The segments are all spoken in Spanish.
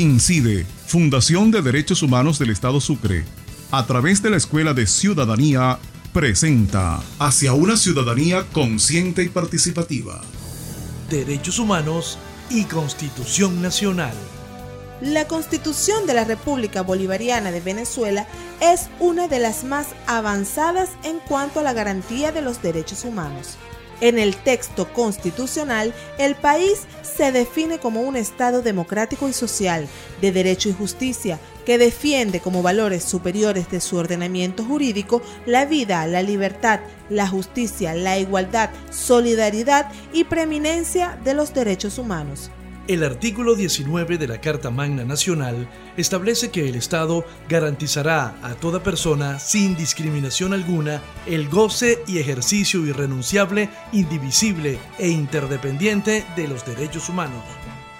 Incide, Fundación de Derechos Humanos del Estado Sucre, a través de la Escuela de Ciudadanía, presenta Hacia una ciudadanía consciente y participativa. Derechos Humanos y Constitución Nacional. La Constitución de la República Bolivariana de Venezuela es una de las más avanzadas en cuanto a la garantía de los derechos humanos. En el texto constitucional, el país se define como un Estado democrático y social, de derecho y justicia, que defiende como valores superiores de su ordenamiento jurídico la vida, la libertad, la justicia, la igualdad, solidaridad y preeminencia de los derechos humanos. El artículo 19 de la Carta Magna Nacional establece que el Estado garantizará a toda persona, sin discriminación alguna, el goce y ejercicio irrenunciable, indivisible e interdependiente de los derechos humanos.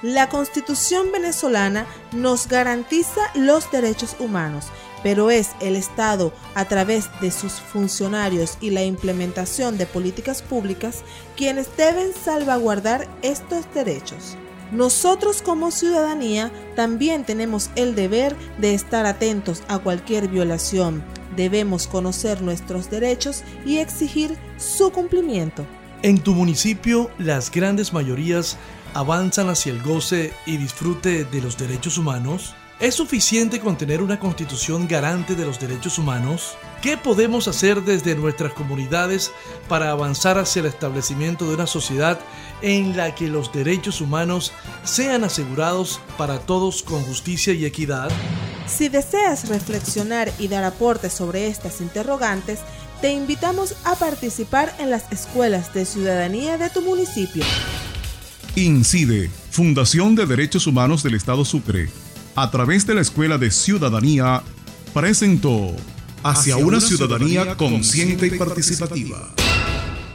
La Constitución venezolana nos garantiza los derechos humanos, pero es el Estado, a través de sus funcionarios y la implementación de políticas públicas, quienes deben salvaguardar estos derechos. Nosotros como ciudadanía también tenemos el deber de estar atentos a cualquier violación. Debemos conocer nuestros derechos y exigir su cumplimiento. En tu municipio, las grandes mayorías avanzan hacia el goce y disfrute de los derechos humanos. ¿Es suficiente con tener una constitución garante de los derechos humanos? ¿Qué podemos hacer desde nuestras comunidades para avanzar hacia el establecimiento de una sociedad en la que los derechos humanos sean asegurados para todos con justicia y equidad? Si deseas reflexionar y dar aportes sobre estas interrogantes, te invitamos a participar en las escuelas de ciudadanía de tu municipio. Incide, Fundación de Derechos Humanos del Estado Sucre a través de la Escuela de Ciudadanía, presentó Hacia, una, ciudadanía, consciente y participativa.